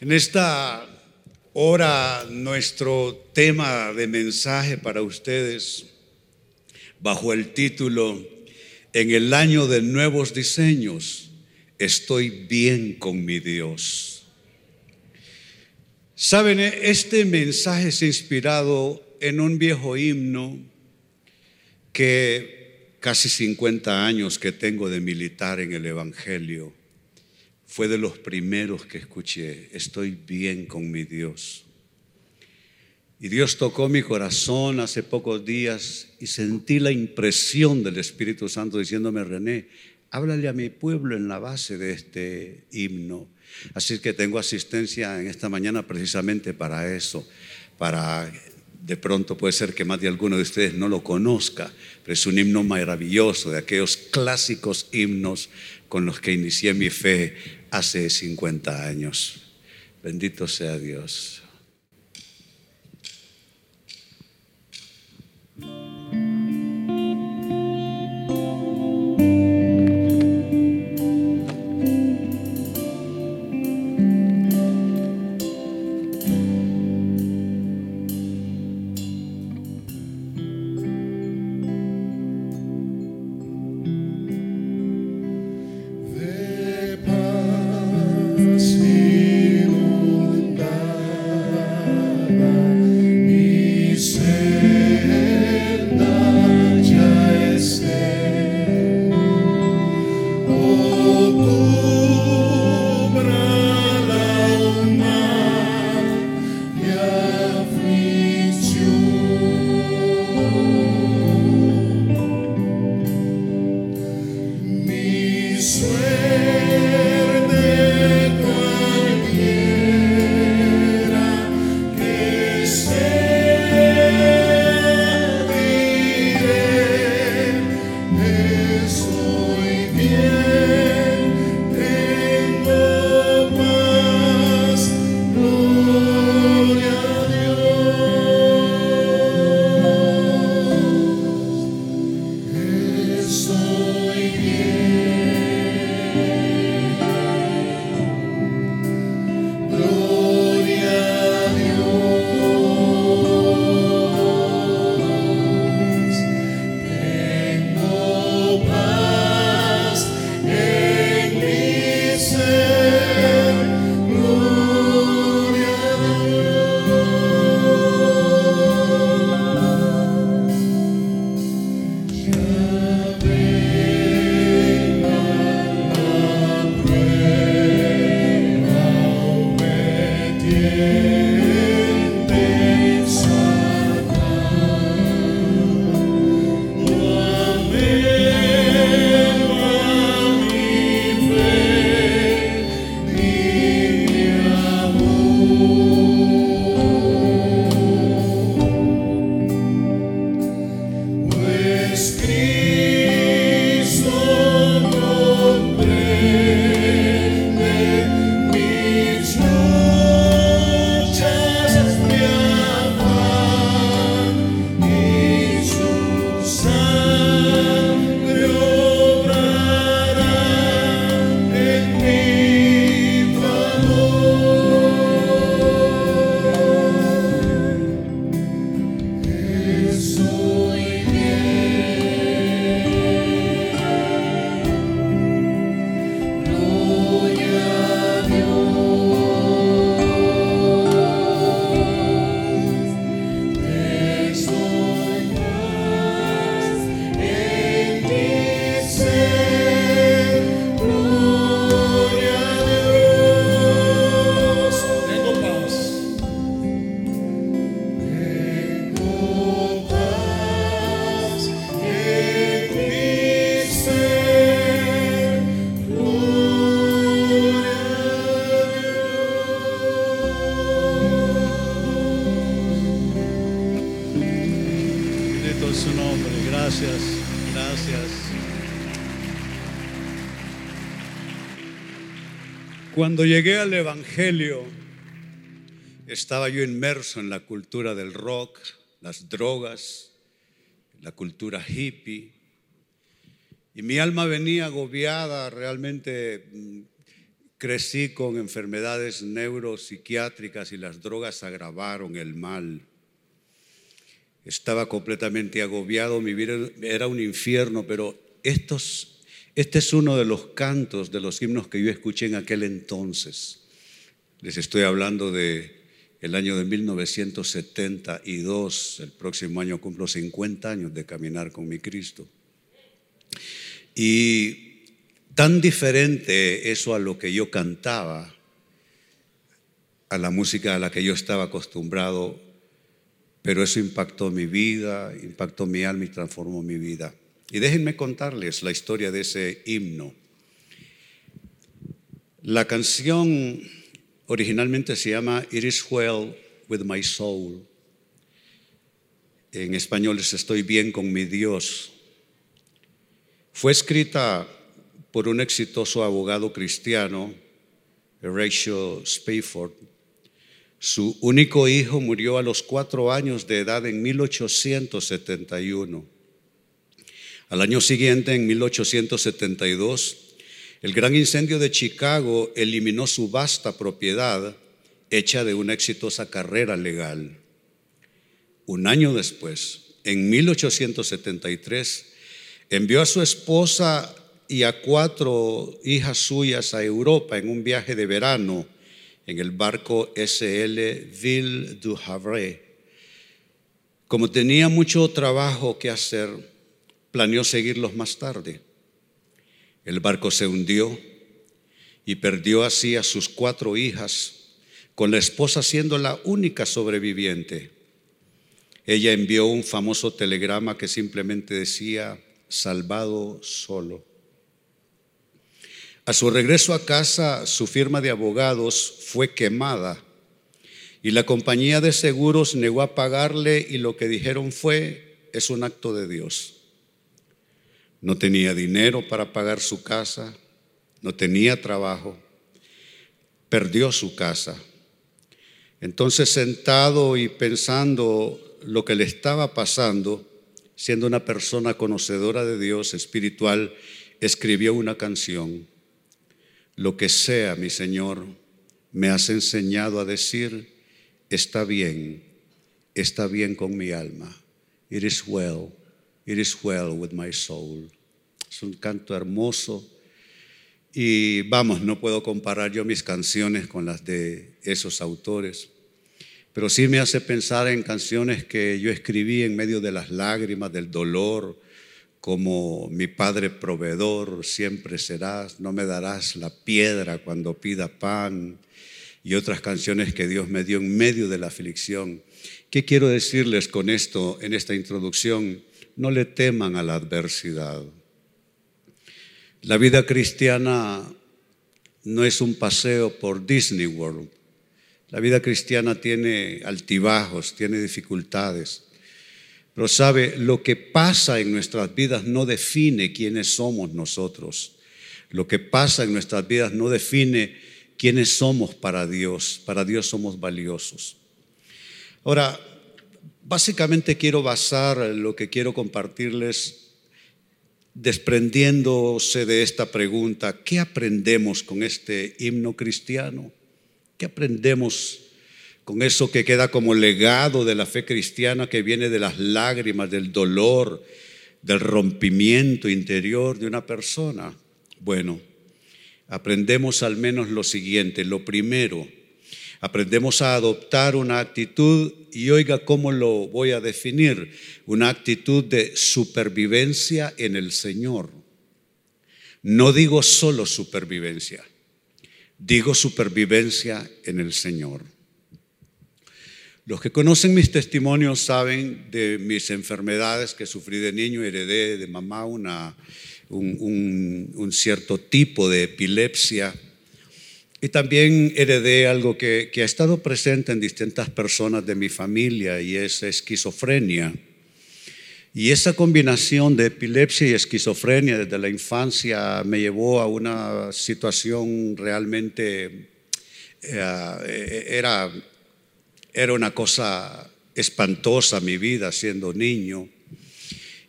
En esta hora nuestro tema de mensaje para ustedes bajo el título En el año de nuevos diseños, estoy bien con mi Dios. Saben, este mensaje es inspirado en un viejo himno que casi 50 años que tengo de militar en el Evangelio fue de los primeros que escuché, estoy bien con mi Dios. Y Dios tocó mi corazón hace pocos días y sentí la impresión del Espíritu Santo diciéndome, René, háblale a mi pueblo en la base de este himno. Así que tengo asistencia en esta mañana precisamente para eso, para de pronto puede ser que más de alguno de ustedes no lo conozca, pero es un himno maravilloso de aquellos clásicos himnos con los que inicié mi fe hace 50 años. Bendito sea Dios. Cuando llegué al Evangelio, estaba yo inmerso en la cultura del rock, las drogas, la cultura hippie, y mi alma venía agobiada realmente mm, crecí con enfermedades neuropsiquiátricas y las drogas agravaron el mal. Estaba completamente agobiado, mi vida era un infierno, pero estos, este es uno de los cantos, de los himnos que yo escuché en aquel entonces. Les estoy hablando de año de 1972, el próximo año cumplo 50 años de caminar con mi Cristo. Y tan diferente eso a lo que yo cantaba, a la música a la que yo estaba acostumbrado, pero eso impactó mi vida, impactó mi alma y transformó mi vida. Y déjenme contarles la historia de ese himno. La canción Originalmente se llama It is well with my soul. En español es Estoy bien con mi Dios. Fue escrita por un exitoso abogado cristiano, Horatio Spafford. Su único hijo murió a los cuatro años de edad en 1871. Al año siguiente, en 1872, el gran incendio de Chicago eliminó su vasta propiedad hecha de una exitosa carrera legal. Un año después, en 1873, envió a su esposa y a cuatro hijas suyas a Europa en un viaje de verano en el barco SL Ville du Havre. Como tenía mucho trabajo que hacer, planeó seguirlos más tarde. El barco se hundió y perdió así a sus cuatro hijas, con la esposa siendo la única sobreviviente. Ella envió un famoso telegrama que simplemente decía, salvado solo. A su regreso a casa, su firma de abogados fue quemada y la compañía de seguros negó a pagarle y lo que dijeron fue, es un acto de Dios. No tenía dinero para pagar su casa, no tenía trabajo, perdió su casa. Entonces sentado y pensando lo que le estaba pasando, siendo una persona conocedora de Dios espiritual, escribió una canción. Lo que sea, mi Señor, me has enseñado a decir, está bien, está bien con mi alma. It is well It is well with my soul. Es un canto hermoso. Y vamos, no puedo comparar yo mis canciones con las de esos autores, pero sí me hace pensar en canciones que yo escribí en medio de las lágrimas, del dolor, como mi Padre proveedor, siempre serás, no me darás la piedra cuando pida pan, y otras canciones que Dios me dio en medio de la aflicción. ¿Qué quiero decirles con esto en esta introducción? No le teman a la adversidad. La vida cristiana no es un paseo por Disney World. La vida cristiana tiene altibajos, tiene dificultades. Pero sabe, lo que pasa en nuestras vidas no define quiénes somos nosotros. Lo que pasa en nuestras vidas no define quiénes somos para Dios. Para Dios somos valiosos. Ahora, Básicamente quiero basar lo que quiero compartirles desprendiéndose de esta pregunta, ¿qué aprendemos con este himno cristiano? ¿Qué aprendemos con eso que queda como legado de la fe cristiana que viene de las lágrimas, del dolor, del rompimiento interior de una persona? Bueno, aprendemos al menos lo siguiente. Lo primero, Aprendemos a adoptar una actitud y oiga cómo lo voy a definir, una actitud de supervivencia en el Señor. No digo solo supervivencia, digo supervivencia en el Señor. Los que conocen mis testimonios saben de mis enfermedades que sufrí de niño, heredé de mamá una, un, un cierto tipo de epilepsia y también heredé algo que, ha estado presente en distintas personas de mi familia y es esquizofrenia. Y esa combinación de epilepsia y esquizofrenia desde la infancia me llevó a una situación realmente, eh, era, era una cosa espantosa mi vida siendo niño.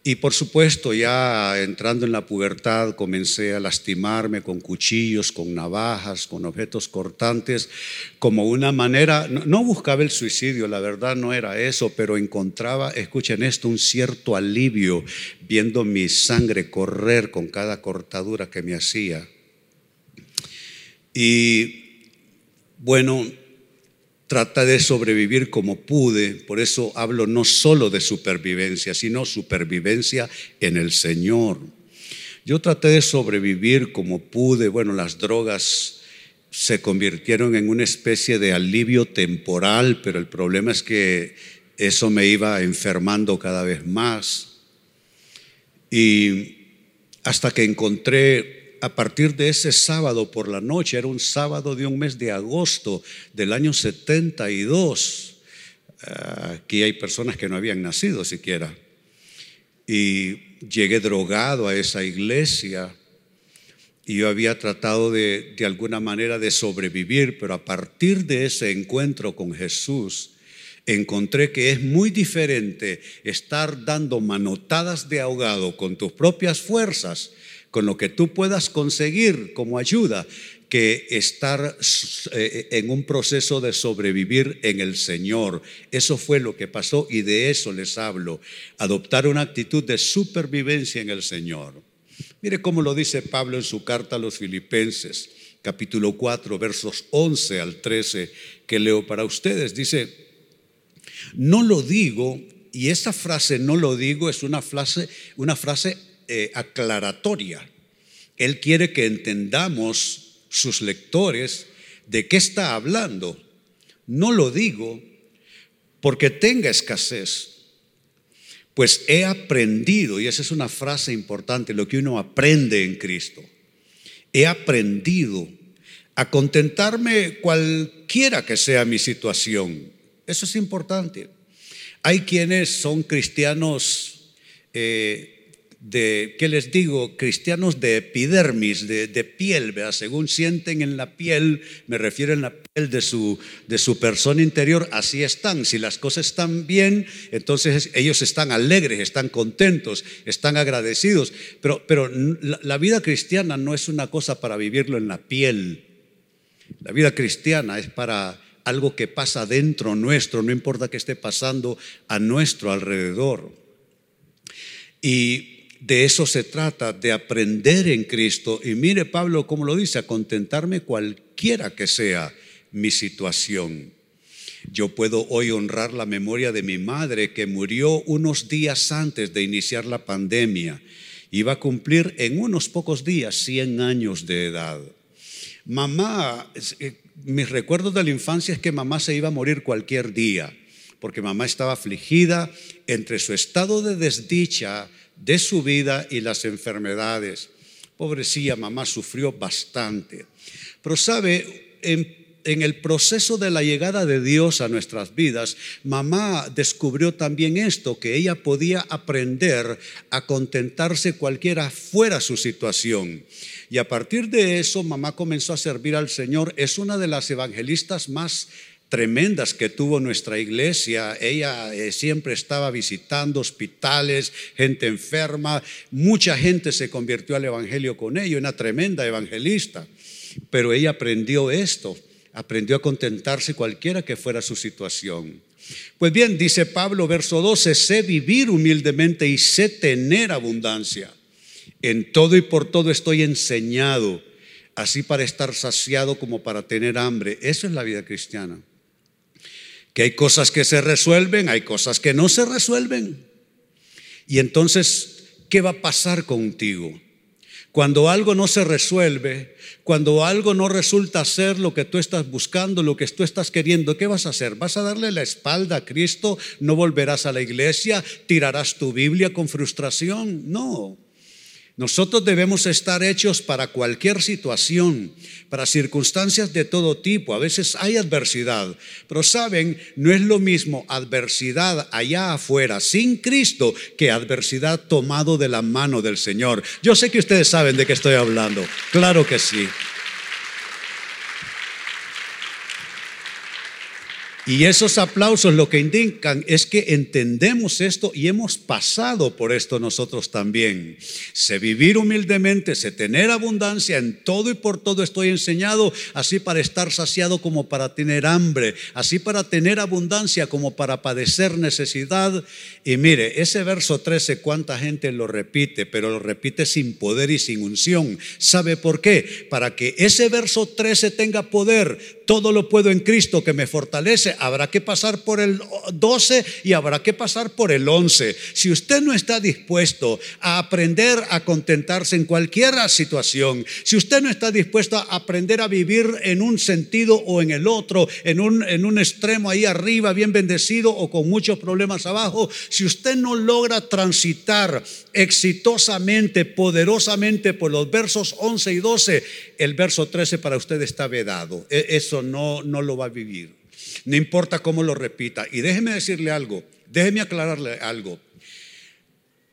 Y por supuesto, ya entrando en la pubertad, comencé a lastimarme con cuchillos, con navajas, con objetos cortantes, como una manera, no, buscaba el suicidio, la verdad no era eso, pero encontraba, escuchen esto, un cierto alivio viendo mi sangre correr con cada cortadura que me hacía. Y bueno, trata de sobrevivir como pude, por eso hablo no solo de supervivencia, sino supervivencia en el Señor. Yo traté de sobrevivir como pude, bueno, las drogas se convirtieron en una especie de alivio temporal, pero el problema es que eso me iba enfermando cada vez más. Y hasta que encontré a partir de ese sábado por la noche, era un sábado de un mes de agosto del año 72. Aquí hay personas que no habían nacido siquiera. Y llegué drogado a esa iglesia y yo había tratado de, de alguna manera de sobrevivir, pero a partir de ese encuentro con Jesús, encontré que es muy diferente estar dando manotadas de ahogado con tus propias fuerzas con lo que tú puedas conseguir como ayuda, que estar eh, en un proceso de sobrevivir en el Señor. Eso fue lo que pasó y de eso les hablo. Adoptar una actitud de supervivencia en el Señor. Mire cómo lo dice Pablo en su carta a los filipenses, capítulo 4, versos 11 al 13, que leo para ustedes. Dice, no lo digo, y esa frase no lo digo es una frase, una frase eh, aclaratoria. Él quiere que entendamos sus lectores de qué está hablando. No lo digo porque tenga escasez, pues he aprendido, y esa es una frase importante, lo que uno aprende en Cristo. He aprendido a contentarme cualquiera que sea mi situación. Eso es importante. Hay quienes son cristianos eh, de, ¿qué les digo? Cristianos de epidermis, de, piel, según sienten en la piel, me refiero en la piel de su, de su persona interior, así están. Si las cosas están bien, entonces ellos están alegres, están contentos, están agradecidos. Pero, pero la, la vida cristiana no es una cosa para vivirlo en la piel. La vida cristiana es para algo que pasa dentro nuestro, no importa que esté pasando a nuestro alrededor. Y de eso se trata, de aprender en Cristo. Y mire Pablo cómo lo dice, a contentarme cualquiera que sea mi situación. Yo puedo hoy honrar la memoria de mi madre que murió unos días antes de iniciar la pandemia. Iba a cumplir en unos pocos días 100 años de edad. Mamá, eh, mis recuerdos de la infancia es que mamá se iba a morir cualquier día, porque mamá estaba afligida entre su estado de desdicha, de su vida y las enfermedades. Pobrecilla, mamá sufrió bastante. Pero sabe, en, el proceso de la llegada de Dios a nuestras vidas, mamá descubrió también esto, que ella podía aprender a contentarse cualquiera fuera su situación. Y a partir de eso, mamá comenzó a servir al Señor. Es una de las evangelistas más tremendas que tuvo nuestra iglesia. Ella eh, siempre estaba visitando hospitales, gente enferma. Mucha gente se convirtió al Evangelio con ella, una tremenda evangelista. Pero ella aprendió esto, aprendió a contentarse cualquiera que fuera su situación. Pues bien, dice Pablo, verso 12, sé vivir humildemente y sé tener abundancia. En todo y por todo estoy enseñado, así para estar saciado como para tener hambre. Eso es la vida cristiana que hay cosas que se resuelven, hay cosas que no se resuelven. Y entonces, ¿qué va a pasar contigo? Cuando algo no se resuelve, cuando algo no resulta ser lo que tú estás buscando, lo que tú estás queriendo, ¿qué vas a hacer? ¿Vas a darle la espalda a Cristo? ¿No volverás a la iglesia? ¿Tirarás tu Biblia con frustración? No. Nosotros debemos estar hechos para cualquier situación, para circunstancias de todo tipo. A veces hay adversidad, pero saben, no es lo mismo adversidad allá afuera sin Cristo que adversidad tomado de la mano del Señor. Yo sé que ustedes saben de qué estoy hablando. Claro que sí. Y esos aplausos lo que indican es que entendemos esto y hemos pasado por esto nosotros también. Sé vivir humildemente, sé tener abundancia en todo y por todo estoy enseñado, así para estar saciado como para tener hambre, así para tener abundancia como para padecer necesidad. Y mire, ese verso 13, cuánta gente lo repite, pero lo repite sin poder y sin unción. ¿Sabe por qué? Para que ese verso 13 tenga poder, todo lo puedo en Cristo que me fortalece habrá que pasar por el 12 y habrá que pasar por el 11. Si usted no está dispuesto a aprender a contentarse en cualquier situación, si usted no está dispuesto a aprender a vivir en un sentido o en el otro, en un, en un extremo ahí arriba, bien bendecido o con muchos problemas abajo, si usted no logra transitar exitosamente, poderosamente por los versos 11 y 12, el verso 13 para usted está vedado. E, eso no, no lo va a vivir. No importa cómo lo repita. Y déjeme decirle algo, déjeme aclararle algo.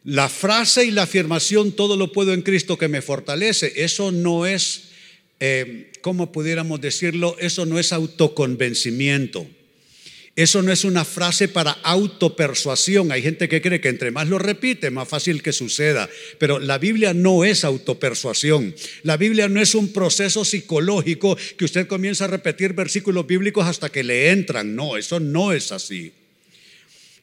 La frase y la afirmación, todo lo puedo en Cristo que me fortalece, eso no es, eh, ¿cómo pudiéramos decirlo? Eso no es autoconvencimiento. Eso no es una frase para autopersuasión. Hay gente que cree que entre más lo repite, más fácil que suceda. Pero la Biblia no es autopersuasión. La Biblia no es un proceso psicológico que usted comienza a repetir versículos bíblicos hasta que le entran. No, eso no es así.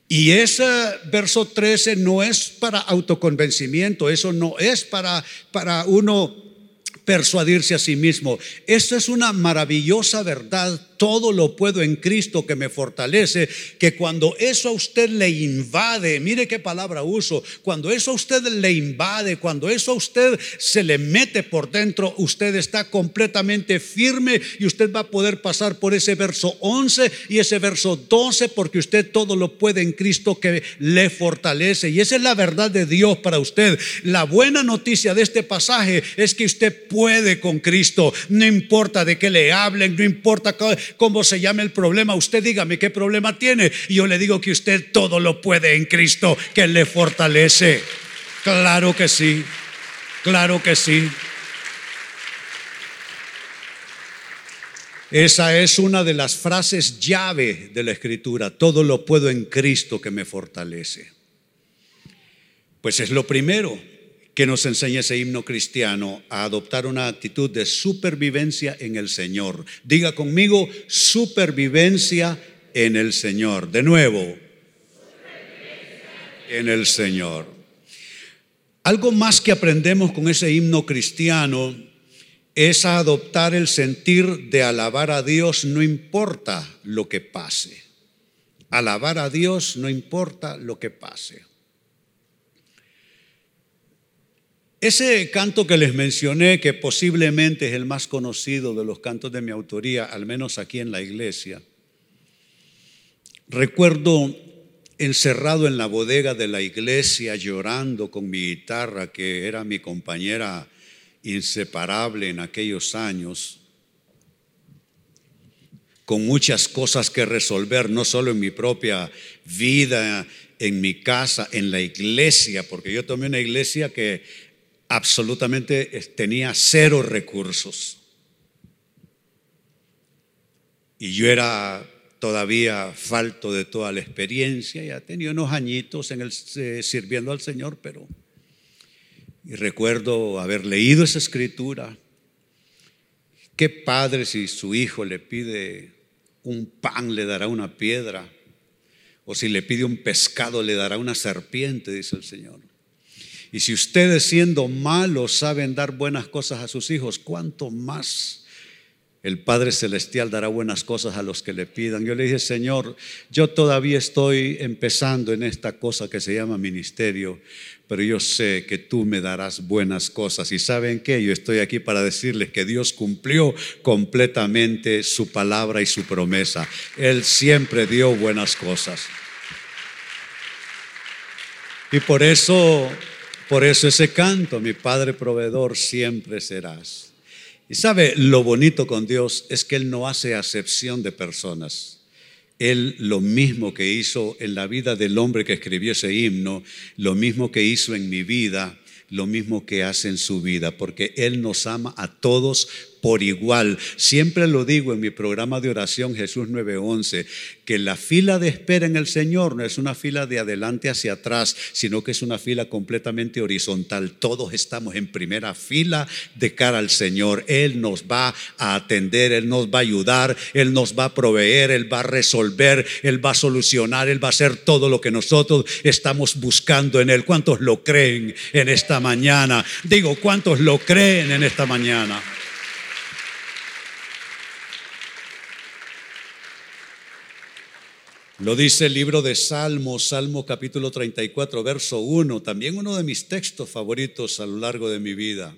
Y ese verso 13 no es para autoconvencimiento, eso no es para, para uno persuadirse a sí mismo. Esto es una maravillosa verdad todo lo puedo en Cristo que me fortalece, que cuando eso a usted le invade, mire qué palabra uso, cuando eso a usted le invade, cuando eso a usted se le mete por dentro, usted está completamente firme y usted va a poder pasar por ese verso 11 y ese verso 12 porque usted todo lo puede en Cristo que le fortalece. Y esa es la verdad de Dios para usted. La buena noticia de este pasaje es que usted puede con Cristo, no importa de qué le hablen, no importa cómo se llama el problema. Usted dígame qué problema tiene. Y yo le digo que usted todo lo puede en Cristo, que le fortalece. Claro que sí, claro que sí. Esa es una de las frases llave de la escritura. Todo lo puedo en Cristo que me fortalece. Pues es lo primero que nos enseña ese himno cristiano a adoptar una actitud de supervivencia en el Señor. Diga conmigo, supervivencia en el Señor. De nuevo, en el Señor. Algo más que aprendemos con ese himno cristiano es adoptar el sentir de alabar a Dios no importa lo que pase. Alabar a Dios no importa lo que pase. Ese canto que les mencioné, que posiblemente es el más conocido de los cantos de mi autoría, al menos aquí en la iglesia, recuerdo encerrado en la bodega de la iglesia llorando con mi guitarra, que era mi compañera inseparable en aquellos años, con muchas cosas que resolver, no solo en mi propia vida, en mi casa, en la iglesia, porque yo tomé una iglesia que absolutamente tenía cero recursos. Y yo era todavía falto de toda la experiencia, ya tenía unos añitos en el, eh, sirviendo al Señor, pero y recuerdo haber leído esa escritura. ¿Qué padre si su hijo le pide un pan le dará una piedra? O si le pide un pescado le dará una serpiente, dice el Señor. Y si ustedes siendo malos saben dar buenas cosas a sus hijos, ¿cuánto más el Padre Celestial dará buenas cosas a los que le pidan? Yo le dije, Señor, yo todavía estoy empezando en esta cosa que se llama ministerio, pero yo sé que tú me darás buenas cosas. Y saben qué, yo estoy aquí para decirles que Dios cumplió completamente su palabra y su promesa. Él siempre dio buenas cosas. Y por eso por eso ese canto, mi Padre proveedor, siempre serás. Y sabe, lo bonito con Dios es que Él no hace acepción de personas. Él lo mismo que hizo en la vida del hombre que escribió ese himno, lo mismo que hizo en mi vida, lo mismo que hace en su vida, porque Él nos ama a todos por igual. Siempre lo digo en mi programa de oración Jesús 9:11, que la fila de espera en el Señor no es una fila de adelante hacia atrás, sino que es una fila completamente horizontal. Todos estamos en primera fila de cara al Señor. Él nos va a atender, Él nos va a ayudar, Él nos va a proveer, Él va a resolver, Él va a solucionar, Él va a hacer todo lo que nosotros estamos buscando en Él. ¿Cuántos lo creen en esta mañana? Digo, ¿cuántos lo creen en esta mañana? Lo dice el libro de Salmos, Salmo capítulo 34, verso 1, también uno de mis textos favoritos a lo largo de mi vida.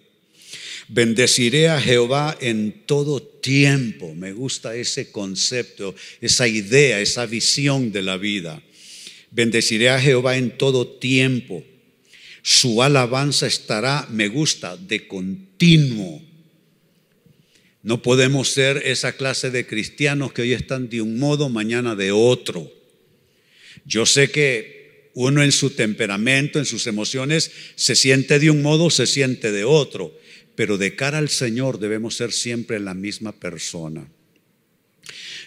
Bendeciré a Jehová en todo tiempo. Me gusta ese concepto, esa idea, esa visión de la vida. Bendeciré a Jehová en todo tiempo. Su alabanza estará, me gusta, de continuo. No podemos ser esa clase de cristianos que hoy están de un modo, mañana de otro. Yo sé que uno en su temperamento, en sus emociones, se siente de un modo, se siente de otro, pero de cara al Señor debemos ser siempre la misma persona.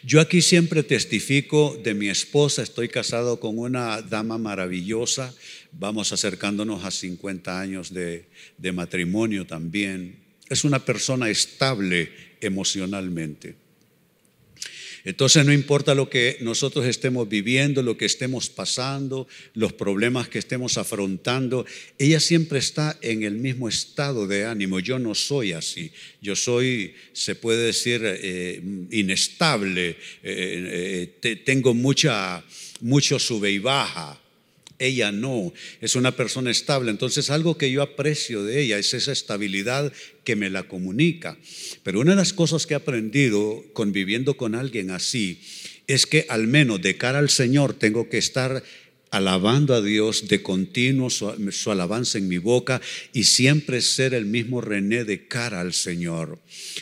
Yo aquí siempre testifico de mi esposa, estoy casado con una dama maravillosa, vamos acercándonos a 50 años de, de matrimonio también. Es una persona estable emocionalmente. Entonces no importa lo que nosotros estemos viviendo, lo que estemos pasando, los problemas que estemos afrontando, ella siempre está en el mismo estado de ánimo. Yo no soy así. Yo soy, se puede decir, eh, inestable. Eh, eh, tengo mucha, mucho sube y baja. Ella no, es una persona estable. Entonces algo que yo aprecio de ella es esa estabilidad que me la comunica. Pero una de las cosas que he aprendido conviviendo con alguien así es que al menos de cara al Señor tengo que estar alabando a Dios de continuo, su, alabanza en mi boca y siempre ser el mismo René de cara al Señor.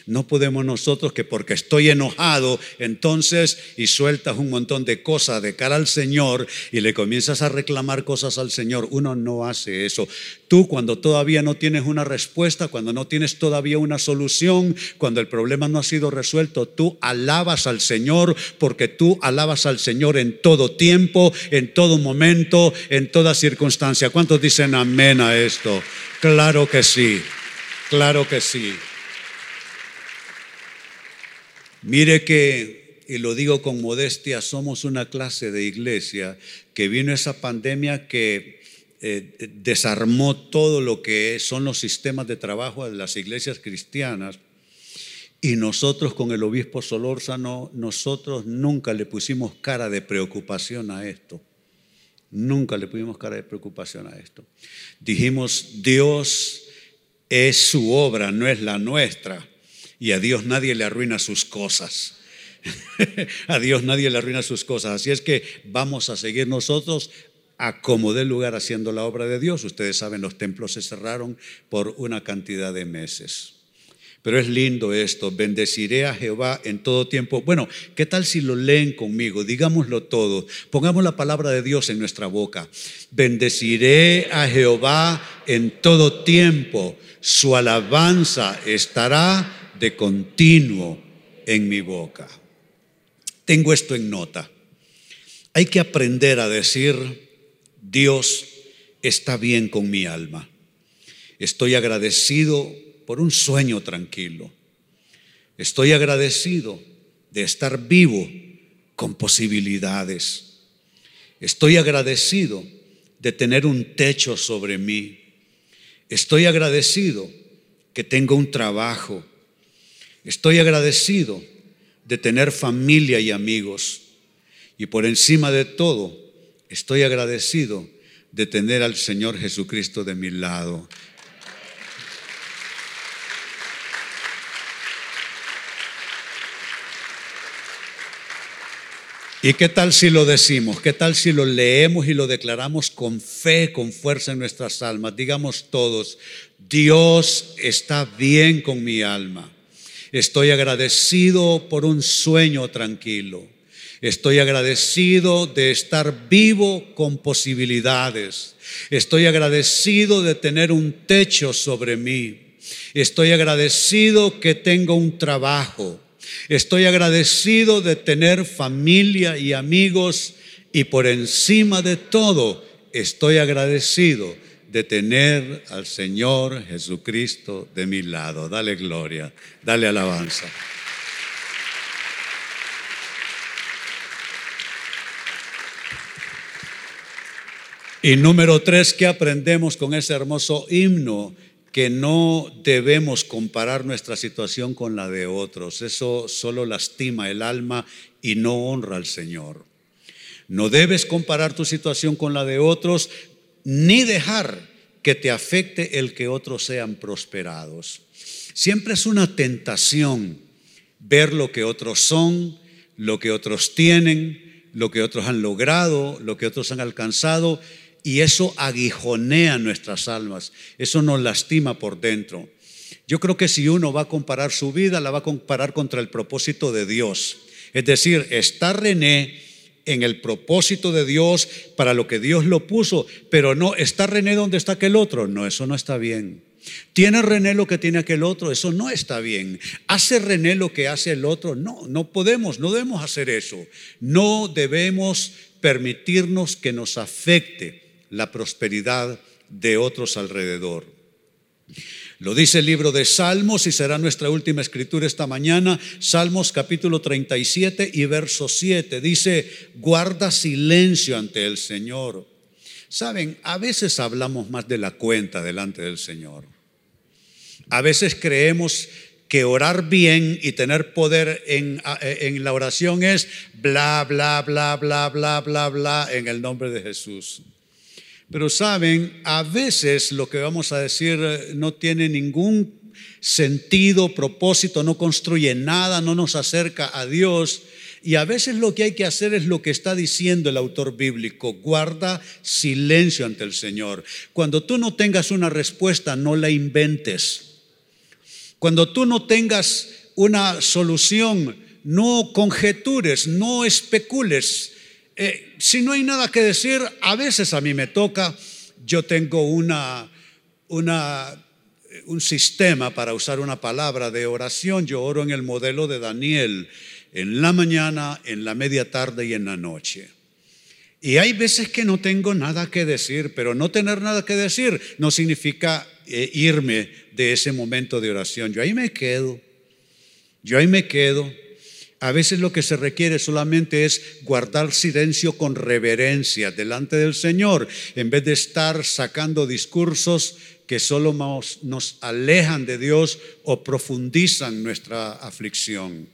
No podemos nosotros que porque estoy enojado, entonces y sueltas un montón de cosas de cara al Señor y le comienzas a reclamar cosas al Señor. Uno no hace eso. Tú cuando todavía no tienes una respuesta, cuando no tienes todavía una solución, cuando el problema no ha sido resuelto, tú alabas al Señor porque tú alabas al Señor en todo tiempo, en todo momento, en toda circunstancia. ¿Cuántos dicen amén a esto? Claro que sí, claro que sí. Mire que, y lo digo con modestia, somos una clase de iglesia que vino esa pandemia que eh, desarmó todo lo que son los sistemas de trabajo de las iglesias cristianas. Y nosotros con el obispo Solórzano, nosotros nunca le pusimos cara de preocupación a esto. Nunca le pusimos cara de preocupación a esto. Dijimos, Dios es su obra, no es la nuestra. Y a Dios nadie le arruina sus cosas. a Dios nadie le arruina sus cosas. Así es que vamos a seguir nosotros acomodé lugar haciendo la obra de Dios. Ustedes saben, los templos se cerraron por una cantidad de meses. Pero es lindo esto, bendeciré a Jehová en todo tiempo. Bueno, ¿qué tal si lo leen conmigo? Digámoslo todo. Pongamos la palabra de Dios en nuestra boca. Bendeciré a Jehová en todo tiempo. Su alabanza estará de continuo en mi boca. Tengo esto en nota. Hay que aprender a decir Dios está bien con mi alma. Estoy agradecido por un sueño tranquilo. Estoy agradecido de estar vivo con posibilidades. Estoy agradecido de tener un techo sobre mí. Estoy agradecido que tengo un trabajo. Estoy agradecido de tener familia y amigos. Y por encima de todo, estoy agradecido de tener al Señor Jesucristo de mi lado. ¿Y qué tal si lo decimos? ¿Qué tal si lo leemos y lo declaramos con fe, con fuerza en nuestras almas? Digamos todos, Dios está bien con mi alma. Estoy agradecido por un sueño tranquilo. Estoy agradecido de estar vivo con posibilidades. Estoy agradecido de tener un techo sobre mí. Estoy agradecido que tengo un trabajo. Estoy agradecido de tener familia y amigos y por encima de todo estoy agradecido de tener al Señor Jesucristo de mi lado. Dale gloria, dale alabanza. Y número tres, ¿qué aprendemos con ese hermoso himno? Que no debemos comparar nuestra situación con la de otros. Eso solo lastima el alma y no honra al Señor. No debes comparar tu situación con la de otros, ni dejar que te afecte el que otros sean prosperados. Siempre es una tentación ver lo que otros son, lo que otros tienen, lo que otros han logrado, lo que otros han alcanzado y eso aguijonea nuestras almas, eso nos lastima por dentro. Yo creo que si uno va a comparar su vida, la va a comparar contra el propósito de Dios. Es decir, está René en el propósito de Dios para lo que Dios lo puso, pero no, está René donde está aquel otro. No, eso no está bien. ¿Tiene René lo que tiene aquel otro? Eso no está bien. ¿Hace René lo que hace el otro? No, no podemos, no debemos hacer eso. No debemos permitirnos que nos afecte la prosperidad de otros alrededor. Lo dice el libro de Salmos y será nuestra última escritura esta mañana. Salmos capítulo 37 y verso 7. Dice, guarda silencio ante el Señor. Saben, a veces hablamos más de la cuenta delante del Señor. A veces creemos que orar bien y tener poder en, en la oración es bla, bla, bla, bla, bla, bla, bla, en el nombre de Jesús. Pero saben, a veces lo que vamos a decir eh, no tiene ningún sentido, propósito, no construye nada, no nos acerca a Dios. Y a veces lo que hay que hacer es lo que está diciendo el autor bíblico, guarda silencio ante el Señor. Cuando tú no tengas una respuesta, no la inventes. Cuando tú no tengas una solución, no conjetures, no especules, eh, si no hay nada que decir, a veces a mí me toca, yo tengo una, una, un sistema para usar una palabra de oración, yo oro en el modelo de Daniel, en la mañana, en la media tarde y en la noche. Y hay veces que no tengo nada que decir, pero no tener nada que decir no significa eh, irme de ese momento de oración. Yo ahí me quedo, yo ahí me quedo a veces lo que se requiere solamente es guardar silencio con reverencia delante del Señor, en vez de estar sacando discursos que solo nos, alejan de Dios o profundizan nuestra aflicción.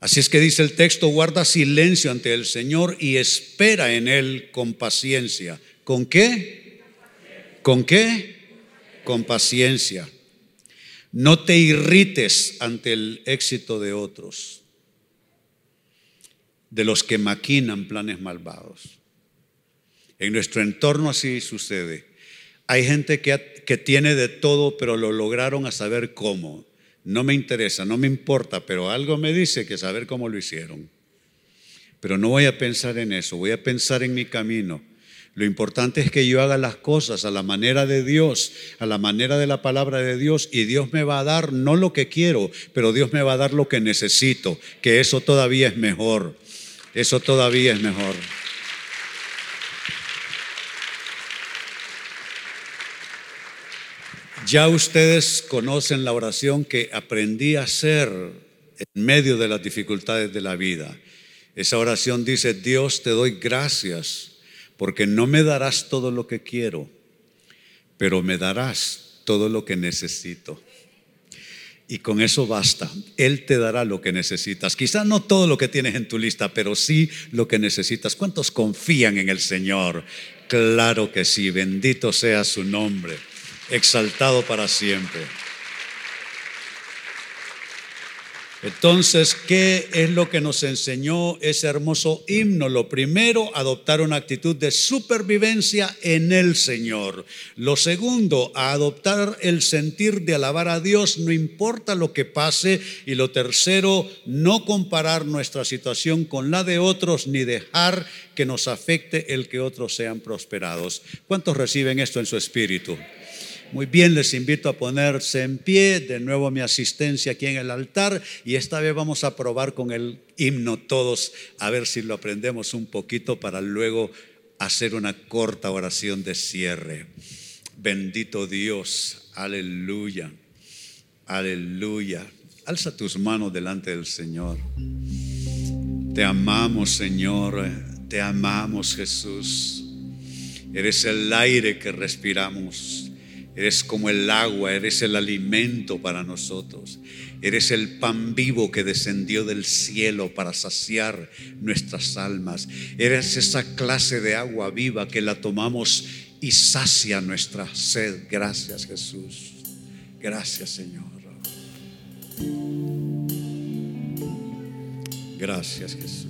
Así es que dice el texto, guarda silencio ante el Señor y espera en Él con paciencia. ¿Con qué? ¿Con qué? Con paciencia. No te irrites ante el éxito de otros, de los que maquinan planes malvados. En nuestro entorno así sucede. Hay gente que, que tiene de todo, pero lo lograron a saber cómo. No me interesa, no me importa, pero algo me dice que saber cómo lo hicieron. Pero no voy a pensar en eso, voy a pensar en mi camino lo importante es que yo haga las cosas a la manera de Dios, a la manera de la palabra de Dios, y Dios me va a dar no lo que quiero, pero Dios me va a dar lo que necesito, que eso todavía es mejor. Eso todavía es mejor. Ya ustedes conocen la oración que aprendí a hacer en medio de las dificultades de la vida. Esa oración dice, Dios te doy gracias porque no me darás todo lo que quiero, pero me darás todo lo que necesito. Y con eso basta. Él te dará lo que necesitas. Quizás no todo lo que tienes en tu lista, pero sí lo que necesitas. ¿Cuántos confían en el Señor? Claro que sí. Bendito sea su nombre. Exaltado para siempre. Entonces, ¿qué es lo que nos enseñó ese hermoso himno? Lo primero, adoptar una actitud de supervivencia en el Señor. Lo segundo, adoptar el sentir de alabar a Dios, no importa lo que pase. Y lo tercero, no comparar nuestra situación con la de otros, ni dejar que nos afecte el que otros sean prosperados. ¿Cuántos reciben esto en su espíritu? Muy bien, les invito a ponerse en pie, de nuevo mi asistencia aquí en el altar y esta vez vamos a probar con el himno todos, a ver si lo aprendemos un poquito para luego hacer una corta oración de cierre. Bendito Dios, aleluya, aleluya. Alza tus manos delante del Señor. Te amamos, Señor, te amamos, Jesús. Eres el aire que respiramos. Eres como el agua, eres el alimento para nosotros. Eres el pan vivo que descendió del cielo para saciar nuestras almas. Eres esa clase de agua viva que la tomamos y sacia nuestra sed. Gracias Jesús. Gracias Señor. Gracias Jesús.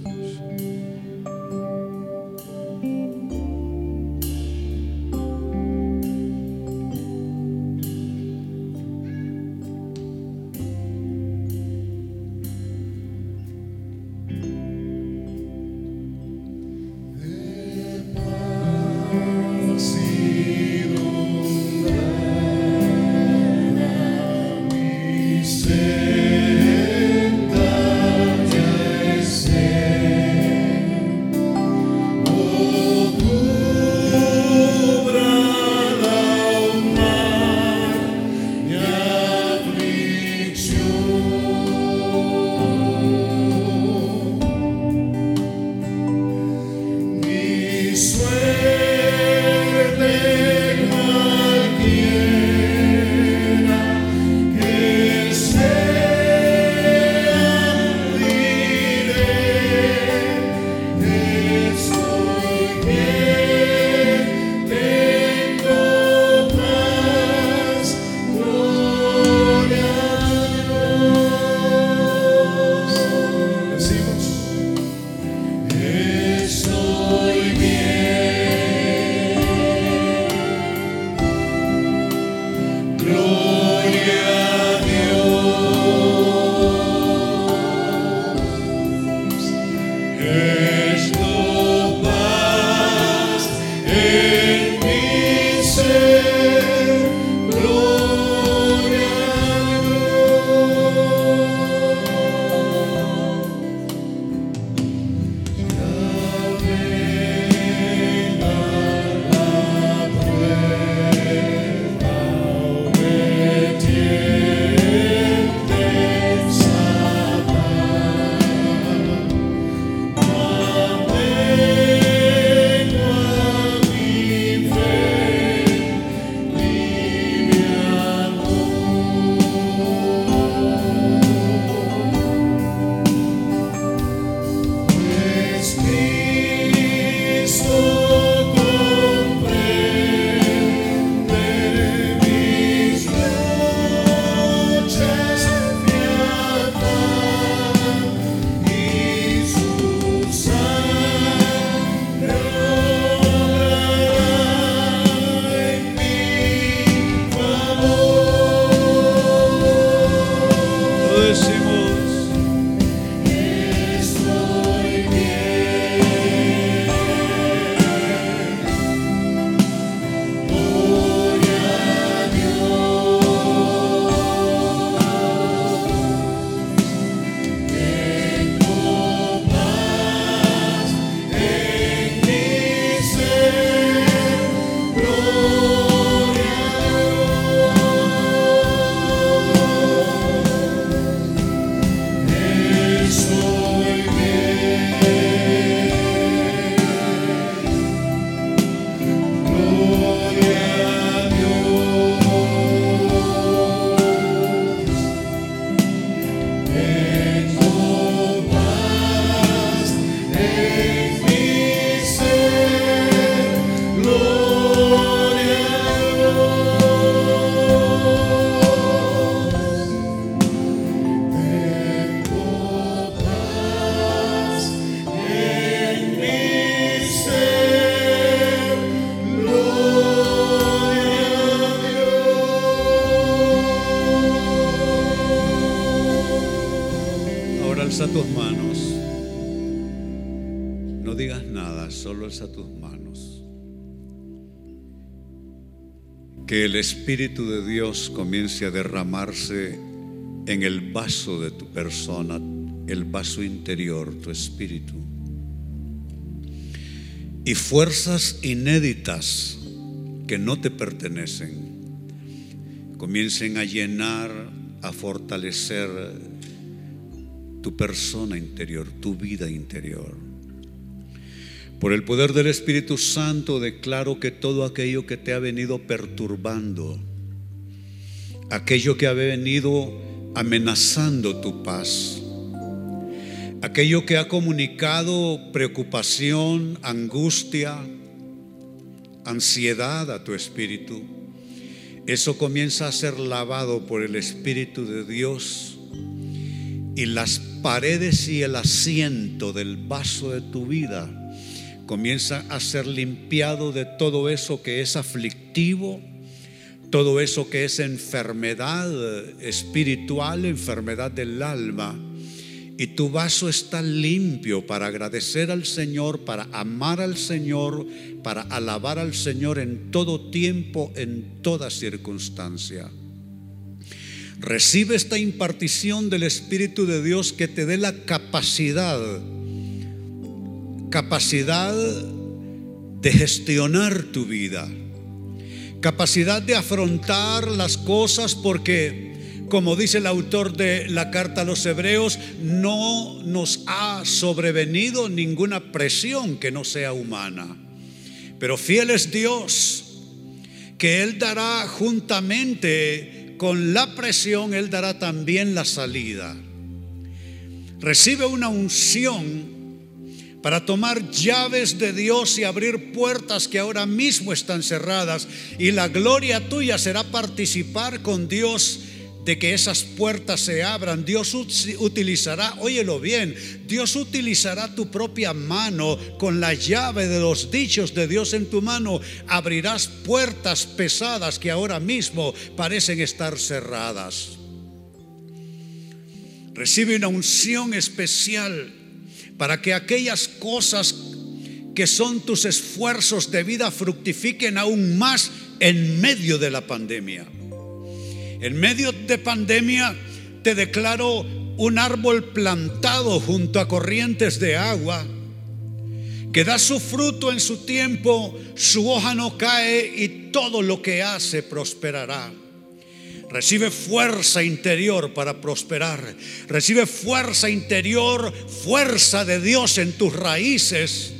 El Espíritu de Dios comience a derramarse en el vaso de tu persona, el vaso interior, tu espíritu. Y fuerzas inéditas que no te pertenecen comiencen a llenar, a fortalecer tu persona interior, tu vida interior. Por el poder del Espíritu Santo declaro que todo aquello que te ha venido perturbando, aquello que ha venido amenazando tu paz, aquello que ha comunicado preocupación, angustia, ansiedad a tu espíritu, eso comienza a ser lavado por el Espíritu de Dios y las paredes y el asiento del vaso de tu vida comienza a ser limpiado de todo eso que es aflictivo, todo eso que es enfermedad espiritual, enfermedad del alma. Y tu vaso está limpio para agradecer al Señor, para amar al Señor, para alabar al Señor en todo tiempo, en toda circunstancia. Recibe esta impartición del Espíritu de Dios que te dé la capacidad capacidad de gestionar tu vida, capacidad de afrontar las cosas porque, como dice el autor de la carta a los hebreos, no nos ha sobrevenido ninguna presión que no sea humana. Pero fiel es Dios, que Él dará juntamente con la presión, Él dará también la salida. Recibe una unción para tomar llaves de Dios y abrir puertas que ahora mismo están cerradas. Y la gloria tuya será participar con Dios de que esas puertas se abran. Dios utilizará, óyelo bien, Dios utilizará tu propia mano con la llave de los dichos de Dios en tu mano. Abrirás puertas pesadas que ahora mismo parecen estar cerradas. Recibe una unción especial para que aquellas cosas que son tus esfuerzos de vida fructifiquen aún más en medio de la pandemia. En medio de pandemia te declaro un árbol plantado junto a corrientes de agua que da su fruto en su tiempo, su hoja no cae y todo lo que hace prosperará. Recibe fuerza interior para prosperar. Recibe fuerza interior, fuerza de Dios en tus raíces.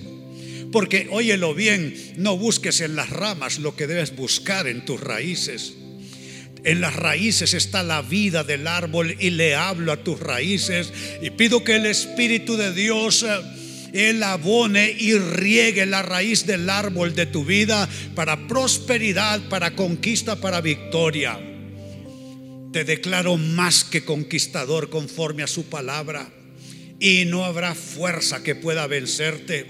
Porque, óyelo bien, no busques en las ramas lo que debes buscar en tus raíces. En las raíces está la vida del árbol y le hablo a tus raíces y pido que el Espíritu de Dios... Eh, él abone y riegue la raíz del árbol de tu vida para prosperidad, para conquista, para victoria. Te declaro más que conquistador conforme a su palabra y no habrá fuerza que pueda vencerte.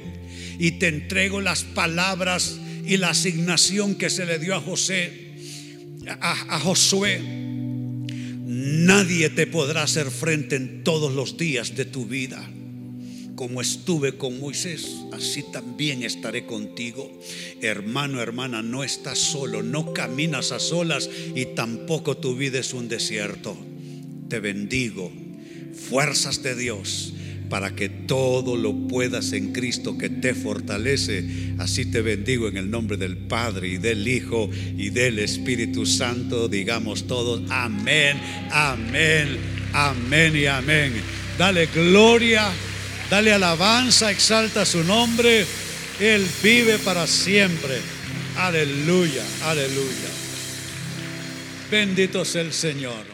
Y te entrego las palabras y la asignación que se le dio a José, a, a Josué. Nadie te podrá hacer frente en todos los días de tu vida como estuve con Moisés, así también estaré contigo. Hermano, hermana, no estás solo, no caminas a solas y tampoco tu vida es un desierto. Te bendigo, fuerzas de Dios, para que todo lo puedas en Cristo que te fortalece. Así te bendigo en el nombre del Padre y del Hijo y del Espíritu Santo. Digamos todos, amén, amén, amén y amén. Dale gloria Dale alabanza, exalta su nombre. Él vive para siempre. Aleluya, aleluya. Bendito sea el Señor.